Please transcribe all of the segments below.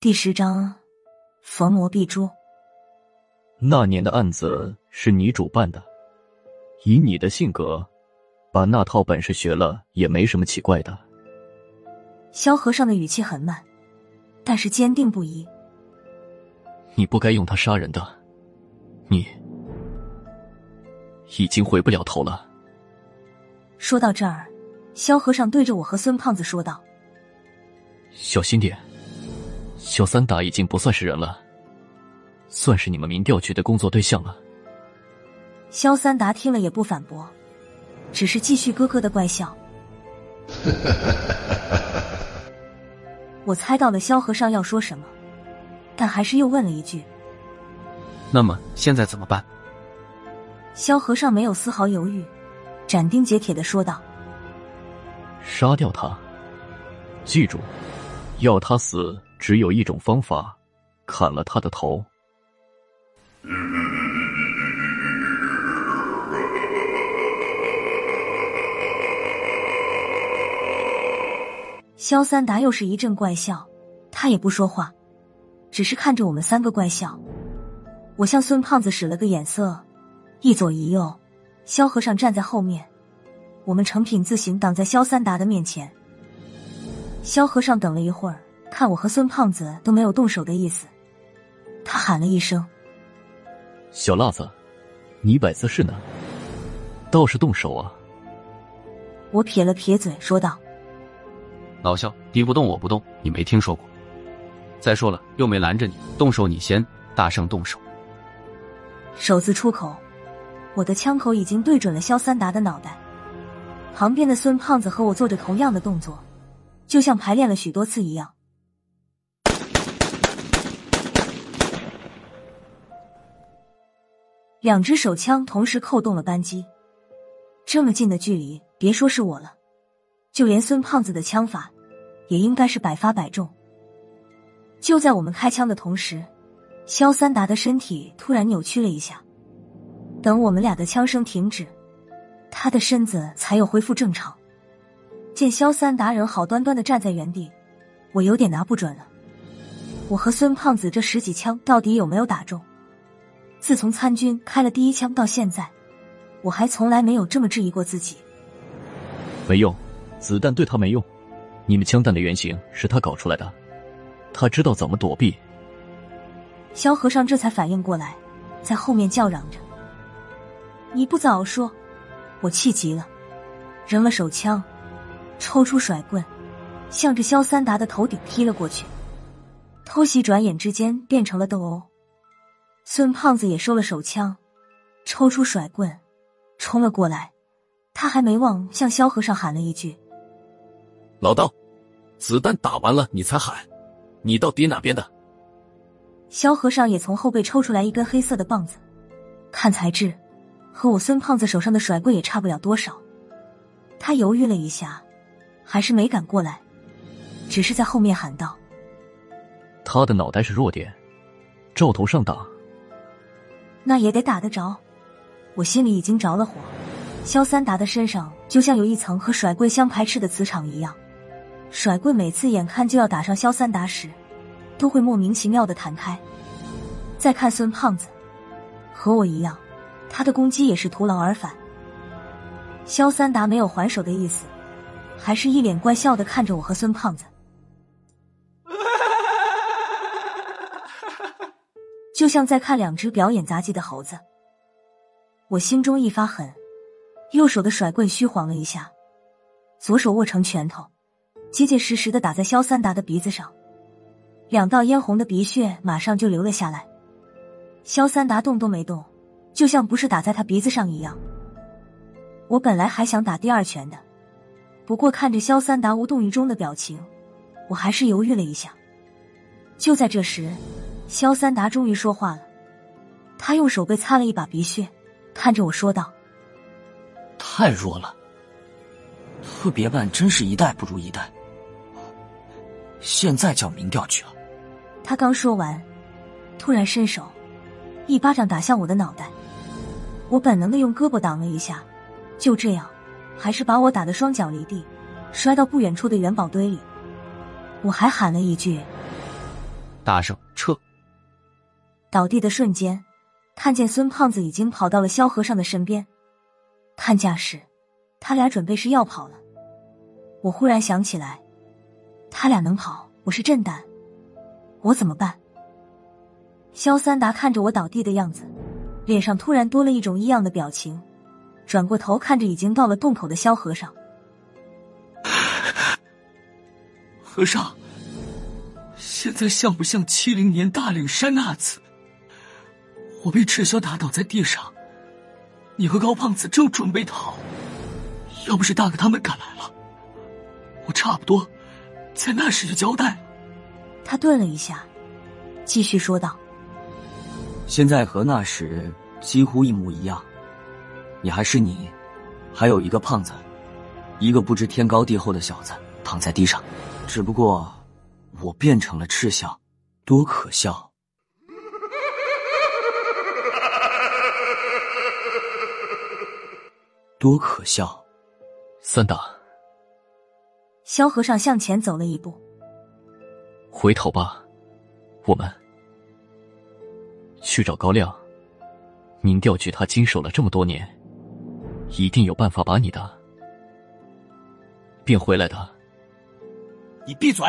第十章，逢魔必诛。那年的案子是你主办的，以你的性格，把那套本事学了也没什么奇怪的。萧和尚的语气很慢，但是坚定不移。你不该用他杀人的，你已经回不了头了。说到这儿，萧和尚对着我和孙胖子说道：“小心点。”萧三达已经不算是人了，算是你们民调局的工作对象了。萧三达听了也不反驳，只是继续咯咯的怪笑。我猜到了萧和尚要说什么，但还是又问了一句：“那么现在怎么办？”萧和尚没有丝毫犹豫，斩钉截铁的说道：“杀掉他，记住，要他死。”只有一种方法，砍了他的头。萧三达又是一阵怪笑，他也不说话，只是看着我们三个怪笑。我向孙胖子使了个眼色，一左一右，萧和尚站在后面，我们成品字形挡在萧三达的面前。萧和尚等了一会儿。看我和孙胖子都没有动手的意思，他喊了一声：“小辣子，你摆姿势呢，倒是动手啊！”我撇了撇嘴，说道：“老肖，敌不动我不动，你没听说过？再说了，又没拦着你动手，你先大圣动手。”首字出口，我的枪口已经对准了肖三达的脑袋。旁边的孙胖子和我做着同样的动作，就像排练了许多次一样。两只手枪同时扣动了扳机，这么近的距离，别说是我了，就连孙胖子的枪法也应该是百发百中。就在我们开枪的同时，肖三达的身体突然扭曲了一下。等我们俩的枪声停止，他的身子才又恢复正常。见肖三达人好端端的站在原地，我有点拿不准了，我和孙胖子这十几枪到底有没有打中？自从参军开了第一枪到现在，我还从来没有这么质疑过自己。没用，子弹对他没用。你们枪弹的原型是他搞出来的，他知道怎么躲避。萧和尚这才反应过来，在后面叫嚷着：“你不早说！”我气急了，扔了手枪，抽出甩棍，向着萧三达的头顶踢了过去。偷袭转眼之间变成了斗殴。孙胖子也收了手枪，抽出甩棍，冲了过来。他还没忘向萧和尚喊了一句：“老道，子弹打完了你才喊，你到底哪边的？”萧和尚也从后背抽出来一根黑色的棒子，看材质，和我孙胖子手上的甩棍也差不了多少。他犹豫了一下，还是没敢过来，只是在后面喊道：“他的脑袋是弱点，照头上打。”那也得打得着，我心里已经着了火。肖三达的身上就像有一层和甩棍相排斥的磁场一样，甩棍每次眼看就要打上肖三达时，都会莫名其妙的弹开。再看孙胖子，和我一样，他的攻击也是徒劳而返。肖三达没有还手的意思，还是一脸怪笑的看着我和孙胖子。就像在看两只表演杂技的猴子，我心中一发狠，右手的甩棍虚晃了一下，左手握成拳头，结结实实的打在肖三达的鼻子上，两道嫣红的鼻血马上就流了下来。肖三达动都没动，就像不是打在他鼻子上一样。我本来还想打第二拳的，不过看着肖三达无动于衷的表情，我还是犹豫了一下。就在这时。萧三达终于说话了，他用手背擦了一把鼻血，看着我说道：“太弱了，特别办真是一代不如一代。现在叫民调局了。”他刚说完，突然伸手一巴掌打向我的脑袋，我本能的用胳膊挡了一下，就这样，还是把我打得双脚离地，摔到不远处的元宝堆里。我还喊了一句。大圣，撤！倒地的瞬间，看见孙胖子已经跑到了萧和尚的身边，看架势，他俩准备是要跑了。我忽然想起来，他俩能跑，我是震胆，我怎么办？萧三达看着我倒地的样子，脸上突然多了一种异样的表情，转过头看着已经到了洞口的萧和尚。和尚，现在像不像七零年大岭山那次？我被赤霄打倒在地上，你和高胖子正准备逃，要不是大哥他们赶来了，我差不多在那时就交代了。他顿了一下，继续说道：“现在和那时几乎一模一样，你还是你，还有一个胖子，一个不知天高地厚的小子躺在地上。”只不过，我变成了赤霄，多可笑！多可笑！三大，萧和尚向前走了一步，回头吧，我们去找高亮。您调取他经手了这么多年，一定有办法把你的变回来的。你闭嘴！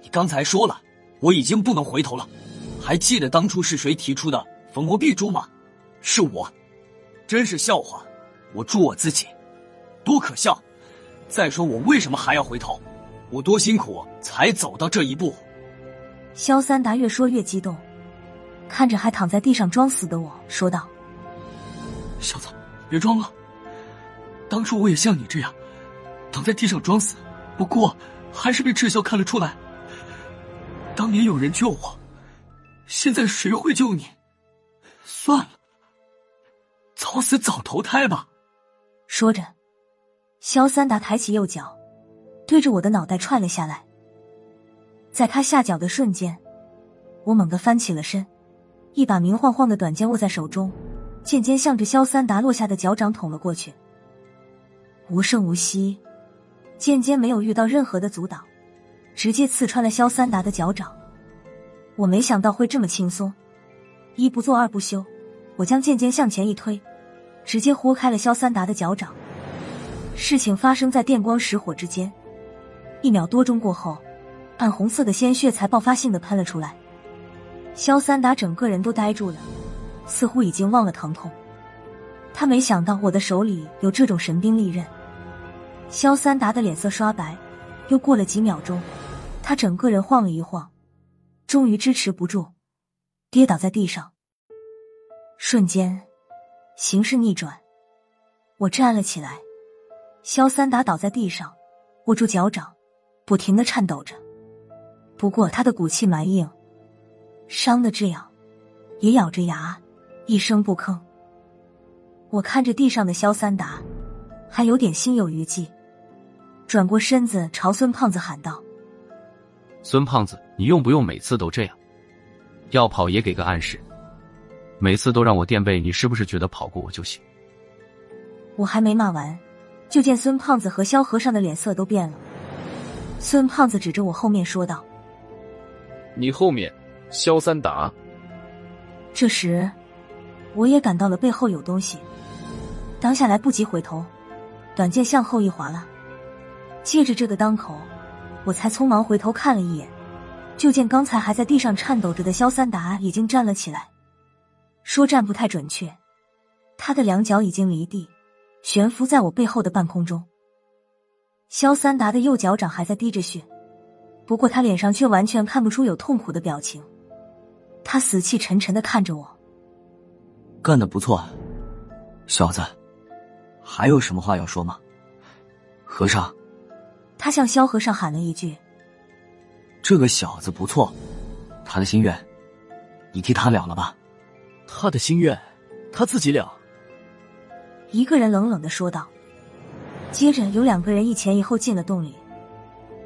你刚才说了，我已经不能回头了。还记得当初是谁提出的逢魔必诛吗？是我，真是笑话！我助我自己，多可笑！再说我为什么还要回头？我多辛苦才走到这一步。萧三达越说越激动，看着还躺在地上装死的我说道：“小子，别装了。当初我也像你这样，躺在地上装死，不过……”还是被赤霄看了出来。当年有人救我，现在谁会救你？算了，早死早投胎吧。说着，萧三达抬起右脚，对着我的脑袋踹了下来。在他下脚的瞬间，我猛地翻起了身，一把明晃晃的短剑握在手中，剑尖向着萧三达落下的脚掌捅了过去，无声无息。剑尖没有遇到任何的阻挡，直接刺穿了萧三达的脚掌。我没想到会这么轻松，一不做二不休，我将剑尖向前一推，直接豁开了萧三达的脚掌。事情发生在电光石火之间，一秒多钟过后，暗红色的鲜血才爆发性的喷了出来。萧三达整个人都呆住了，似乎已经忘了疼痛。他没想到我的手里有这种神兵利刃。萧三达的脸色刷白，又过了几秒钟，他整个人晃了一晃，终于支持不住，跌倒在地上。瞬间，形势逆转，我站了起来。萧三达倒在地上，握住脚掌，不停的颤抖着。不过他的骨气蛮硬，伤的这样，也咬着牙，一声不吭。我看着地上的萧三达，还有点心有余悸。转过身子，朝孙胖子喊道：“孙胖子，你用不用每次都这样？要跑也给个暗示，每次都让我垫背，你是不是觉得跑过我就行？”我还没骂完，就见孙胖子和萧和尚的脸色都变了。孙胖子指着我后面说道：“你后面，萧三达。”这时，我也感到了背后有东西，当下来不及回头，短剑向后一划了。借着这个当口，我才匆忙回头看了一眼，就见刚才还在地上颤抖着的萧三达已经站了起来。说站不太准确，他的两脚已经离地，悬浮在我背后的半空中。肖三达的右脚掌还在滴着血，不过他脸上却完全看不出有痛苦的表情。他死气沉沉的看着我，干得不错，小子，还有什么话要说吗？和尚。他向萧和尚喊了一句：“这个小子不错，他的心愿，你替他了了吧？”他的心愿，他自己了。一个人冷冷的说道。接着有两个人一前一后进了洞里，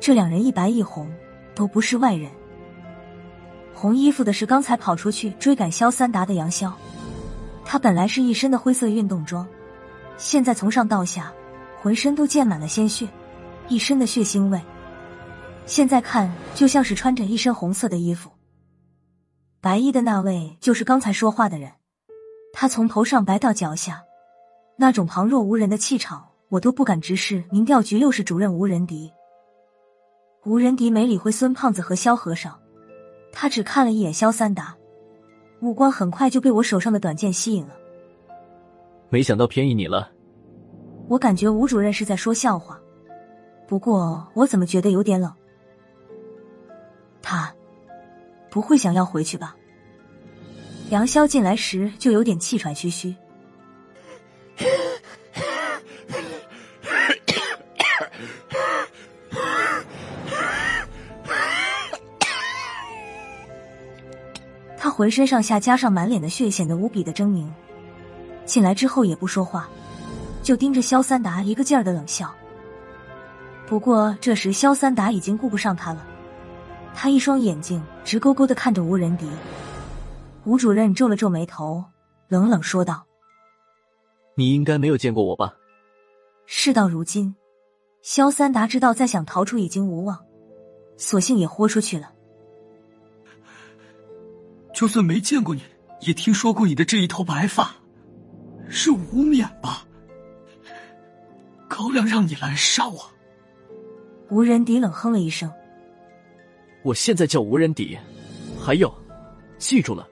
这两人一白一红，都不是外人。红衣服的是刚才跑出去追赶萧三达的杨潇，他本来是一身的灰色运动装，现在从上到下，浑身都溅满了鲜血。一身的血腥味，现在看就像是穿着一身红色的衣服。白衣的那位就是刚才说话的人，他从头上白到脚下，那种旁若无人的气场，我都不敢直视。民调局六室主任吴仁迪，吴仁迪没理会孙胖子和萧和尚，他只看了一眼萧三达，目光很快就被我手上的短剑吸引了。没想到便宜你了。我感觉吴主任是在说笑话，不过我怎么觉得有点冷？他不会想要回去吧？杨潇进来时就有点气喘吁吁。他浑身上下加上满脸的血，显得无比的狰狞。进来之后也不说话，就盯着萧三达一个劲儿的冷笑。不过这时萧三达已经顾不上他了，他一双眼睛直勾勾的看着吴仁迪。吴主任皱了皱眉头，冷冷说道：“你应该没有见过我吧？”事到如今，萧三达知道再想逃出已经无望，索性也豁出去了。就算没见过你，也听说过你的这一头白发。是无冕吧？高粱让你来杀我。吴仁迪冷哼了一声：“我现在叫吴仁迪。还有，记住了，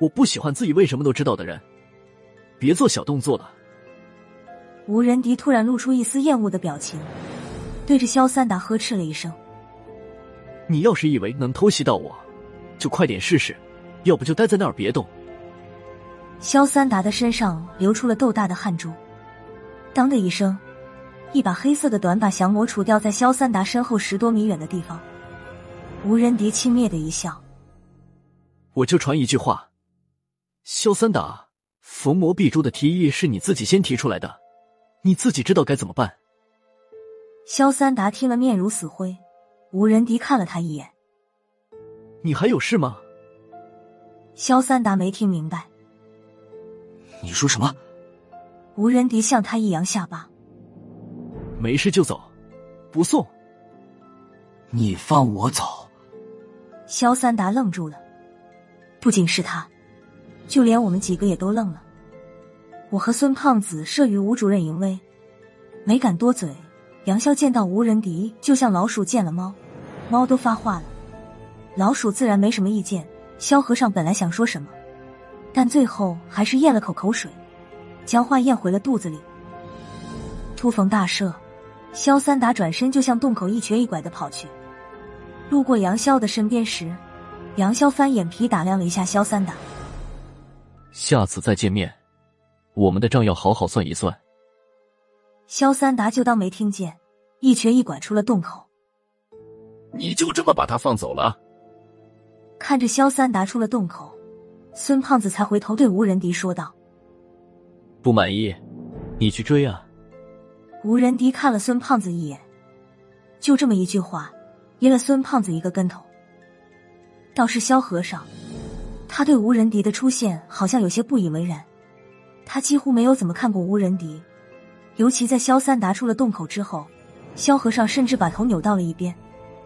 我不喜欢自己为什么都知道的人。别做小动作了。”吴仁迪突然露出一丝厌恶的表情，对着萧三达呵斥了一声：“你要是以为能偷袭到我，就快点试试，要不就待在那儿别动。”萧三达的身上流出了豆大的汗珠，当的一声，一把黑色的短把降魔杵掉在萧三达身后十多米远的地方。吴仁迪轻蔑的一笑：“我就传一句话，萧三达，逢魔必诛的提议是你自己先提出来的，你自己知道该怎么办。”萧三达听了面如死灰，吴仁迪看了他一眼：“你还有事吗？”萧三达没听明白。你说什么？吴仁迪向他一扬下巴：“没事就走，不送。”你放我走！萧三达愣住了，不仅是他，就连我们几个也都愣了。我和孙胖子慑于吴主任淫威，没敢多嘴。杨潇见到无人敌，就像老鼠见了猫，猫都发话了。老鼠自然没什么意见。萧和尚本来想说什么。但最后还是咽了口口水，将话咽回了肚子里。突逢大赦，萧三达转身就向洞口一瘸一拐的跑去。路过杨潇的身边时，杨潇翻眼皮打量了一下萧三达。下次再见面，我们的账要好好算一算。萧三达就当没听见，一瘸一拐出了洞口。你就这么把他放走了？看着萧三达出了洞口。孙胖子才回头对吴仁迪说道：“不满意，你去追啊。”吴仁迪看了孙胖子一眼，就这么一句话，噎了孙胖子一个跟头。倒是萧和尚，他对吴仁迪的出现好像有些不以为然。他几乎没有怎么看过吴仁迪，尤其在萧三达出了洞口之后，萧和尚甚至把头扭到了一边，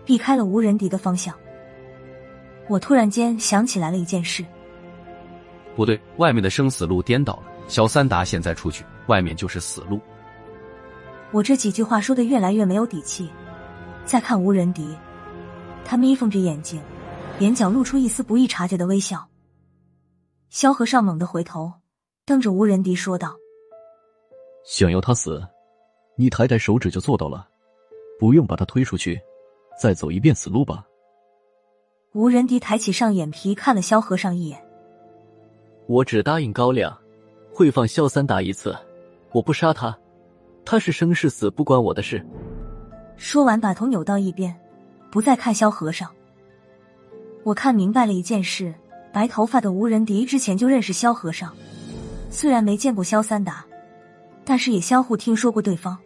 避开了吴仁迪的方向。我突然间想起来了一件事。不对，外面的生死路颠倒了。小三达现在出去，外面就是死路。我这几句话说的越来越没有底气。再看无人敌，他眯缝着眼睛，眼角露出一丝不易察觉的微笑。萧和尚猛地回头，瞪着无人敌说道：“想要他死，你抬抬手指就做到了，不用把他推出去，再走一遍死路吧。”无人敌抬起上眼皮看了萧和尚一眼。我只答应高亮，会放萧三达一次。我不杀他，他是生是死不关我的事。说完，把头扭到一边，不再看萧和尚。我看明白了一件事：白头发的吴仁迪之前就认识萧和尚，虽然没见过萧三达，但是也相互听说过对方。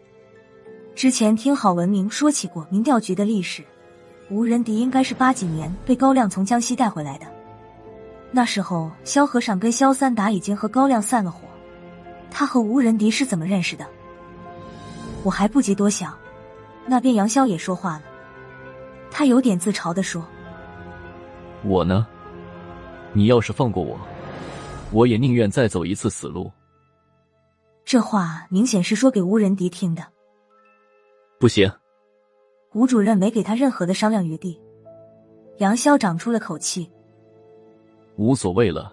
之前听郝文明说起过民调局的历史，吴仁迪应该是八几年被高亮从江西带回来的。那时候，萧和尚跟萧三达已经和高亮散了伙。他和吴仁迪是怎么认识的？我还不及多想，那边杨潇也说话了：“他有点自嘲的说。我呢？你要是放过我，我也宁愿再走一次死路。这话明显是说给吴仁迪听的。不行，吴主任没给他任何的商量余地。杨潇长出了口气，无所谓了，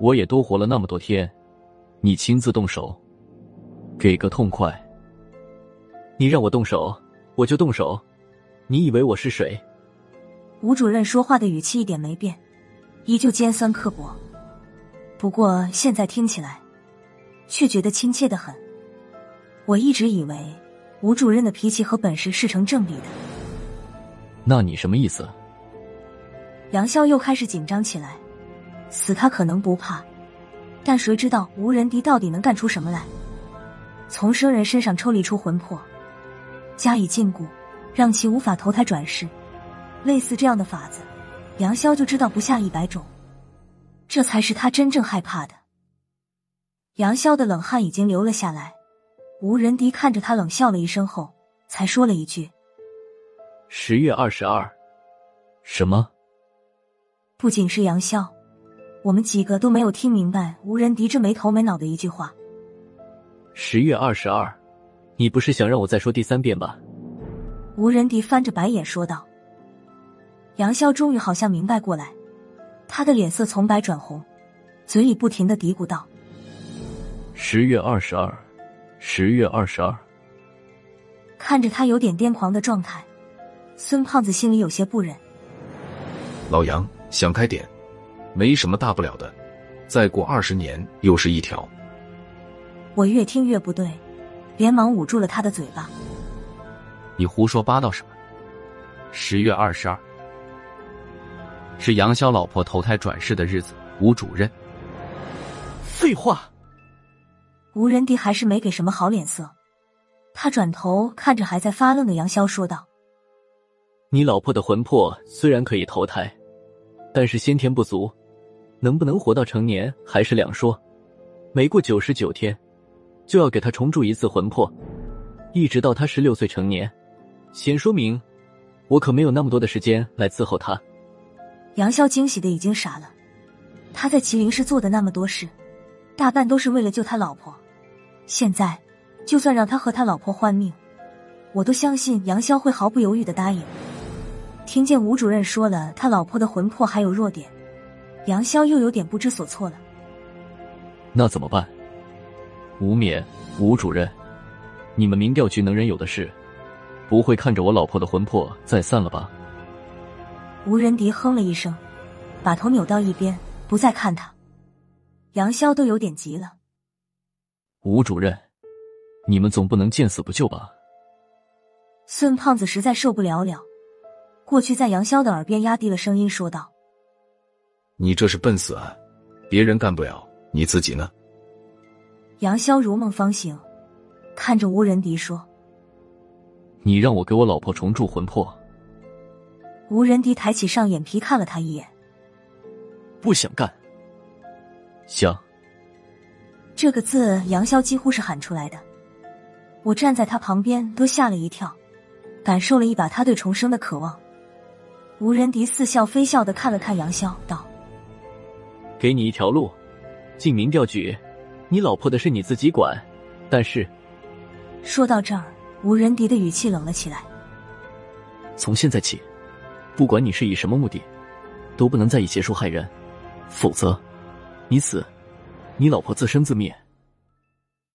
我也多活了那么多天，你亲自动手，给个痛快。你让我动手，我就动手。你以为我是谁？吴主任说话的语气一点没变，依旧尖酸刻薄。不过现在听起来，却觉得亲切的很。我一直以为吴主任的脾气和本事是成正比的。那你什么意思？杨潇又开始紧张起来。死他可能不怕，但谁知道吴仁迪到底能干出什么来？从生人身上抽离出魂魄，加以禁锢，让其无法投胎转世。类似这样的法子，杨潇就知道不下一百种。这才是他真正害怕的。杨潇的冷汗已经流了下来。吴仁迪看着他冷笑了一声后，才说了一句：“十月二十二。”什么？不仅是杨潇，我们几个都没有听明白吴仁迪这没头没脑的一句话。十月二十二，你不是想让我再说第三遍吧？吴仁迪翻着白眼说道。杨潇终于好像明白过来，他的脸色从白转红，嘴里不停的嘀咕道：“十月二十二，十月二十二。”看着他有点癫狂的状态，孙胖子心里有些不忍。老杨，想开点，没什么大不了的，再过二十年又是一条。我越听越不对，连忙捂住了他的嘴巴。你胡说八道什么？十月二十二。是杨潇老婆投胎转世的日子，吴主任。废话。吴仁迪还是没给什么好脸色，他转头看着还在发愣的杨潇说道：“你老婆的魂魄虽然可以投胎，但是先天不足，能不能活到成年还是两说。没过九十九天，就要给他重铸一次魂魄，一直到他十六岁成年。先说明，我可没有那么多的时间来伺候他。”杨潇惊喜的已经傻了，他在麒麟市做的那么多事，大半都是为了救他老婆。现在，就算让他和他老婆换命，我都相信杨潇会毫不犹豫的答应。听见吴主任说了他老婆的魂魄还有弱点，杨潇又有点不知所措了。那怎么办？吴冕、吴主任，你们民调局能人有的是，不会看着我老婆的魂魄再散了吧？吴仁迪哼了一声，把头扭到一边，不再看他。杨潇都有点急了。吴主任，你们总不能见死不救吧？孙胖子实在受不了了，过去在杨潇的耳边压低了声音说道：“你这是笨死啊！别人干不了，你自己呢？”杨潇如梦方醒，看着吴仁迪说：“你让我给我老婆重铸魂魄。”吴仁迪抬起上眼皮看了他一眼，不想干。想这个字，杨潇几乎是喊出来的。我站在他旁边都吓了一跳，感受了一把他对重生的渴望。吴仁迪似笑非笑的看了看杨潇，道：“给你一条路，进民调局，你老婆的事你自己管。但是……”说到这儿，吴仁迪的语气冷了起来。从现在起。不管你是以什么目的，都不能再以邪术害人，否则，你死，你老婆自生自灭。